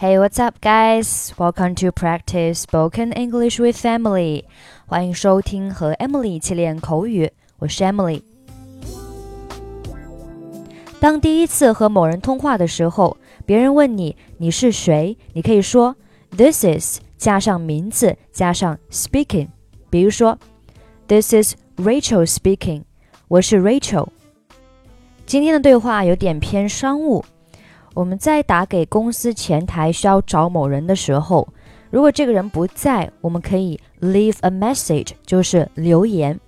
Hey, what's up, guys? Welcome to practice spoken English with Emily. 欢迎收听和 Emily 一起练口语，我是 Emily。当第一次和某人通话的时候，别人问你你是谁，你可以说 This is 加上名字加上 speaking。比如说，This is Rachel speaking。我是 Rachel。今天的对话有点偏商务。 我们在打给公司前台需要找某人的时候，如果这个人不在，我们可以 leave a message，就是留言。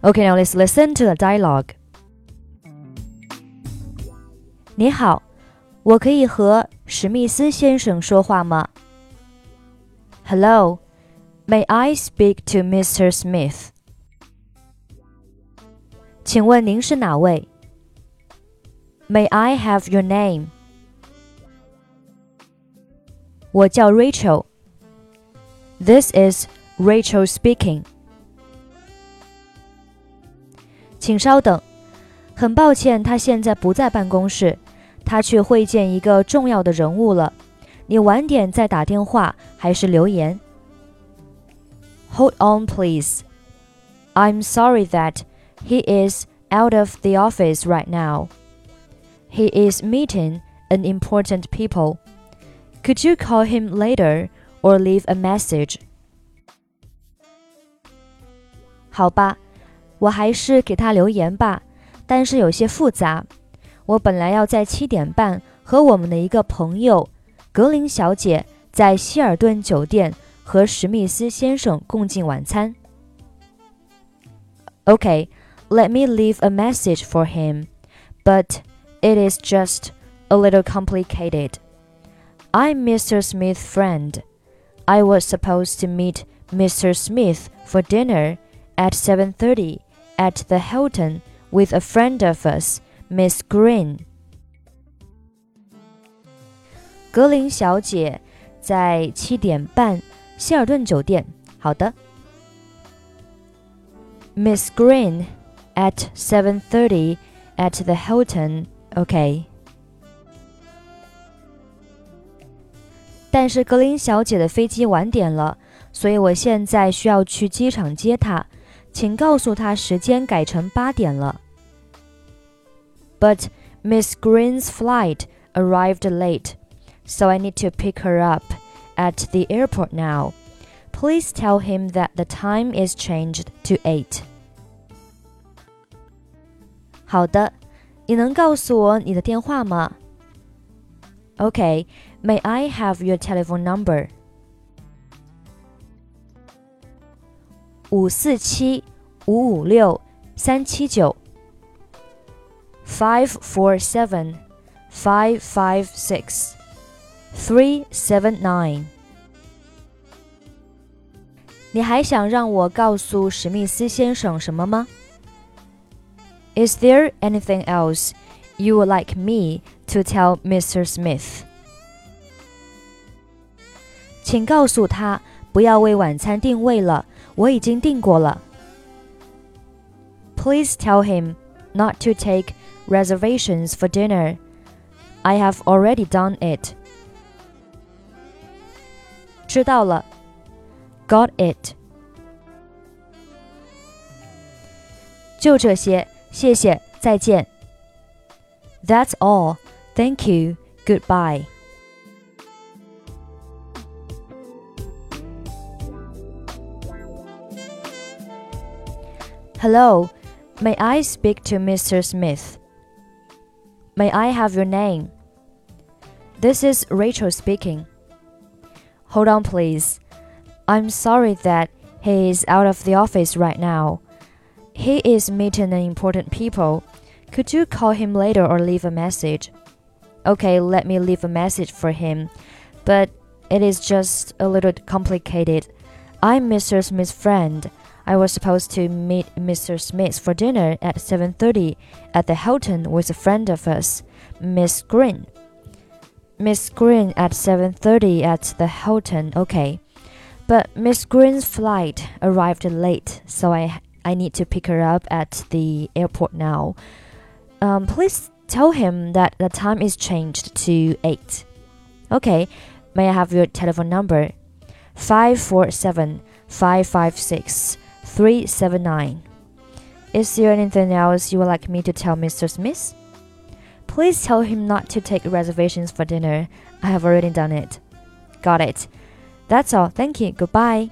Okay, now let's listen to the dialogue. 你好，我可以和史密斯先生说话吗？Hello, may I speak to Mr. Smith? 请问您是哪位 ？May I have your name? 我叫 Rachel. This is Rachel speaking. 请稍等，很抱歉，他现在不在办公室，他去会见一个重要的人物了。你晚点再打电话还是留言？Hold on, please. I'm sorry that he is out of the office right now. He is meeting an important people. Could you call him later or leave a message? 好吧，我还是给他留言吧，但是有些复杂。我本来要在七点半和我们的一个朋友格林小姐在希尔顿酒店和史密斯先生共进晚餐。Okay, let me leave a message for him, but it is just a little complicated. I'm Mr. Smith's friend. I was supposed to meet Mr. Smith for dinner at 7:30 at the Hilton with a friend of us, Miss Green. 格林小姐在七点半希尔顿酒店。好的。Miss Green at 7:30 at the Hilton OK，但是格林小姐的飞机晚点了，所以我现在需要去机场接她，请告诉她时间改成八点了。But Miss Green's flight arrived late, so I need to pick her up at the airport now. Please tell him that the time is changed to eight. 好的。 你能告诉我你的电话吗？OK，May I have your telephone number? 五四七五五六三七九 five four seven five five six three seven nine。你还想让我告诉史密斯先生什么吗 ？is there anything else you would like me to tell Mr. Smith? 请告诉他不要为晚餐定位了，我已经订过了。Please tell him not to take reservations for dinner. I have already done it. 知道了。Got it. 就这些。 谢谢，再见。That's all. Thank you. Goodbye. Hello, may I speak to Mr. Smith? May I have your name? This is Rachel speaking. Hold on, please. I'm sorry that he is out of the office right now. He is meeting an important people. Could you call him later or leave a message? Okay, let me leave a message for him. But it is just a little complicated. I'm Mr. Smith's friend. I was supposed to meet Mr. Smith for dinner at 7:30 at the Hilton with a friend of us, Miss Green. Miss Green at 7:30 at the Hilton. Okay. But Miss Green's flight arrived late, so I I need to pick her up at the airport now. Um, please tell him that the time is changed to 8. Okay, may I have your telephone number? 547 556 379. Is there anything else you would like me to tell Mr. Smith? Please tell him not to take reservations for dinner. I have already done it. Got it. That's all. Thank you. Goodbye.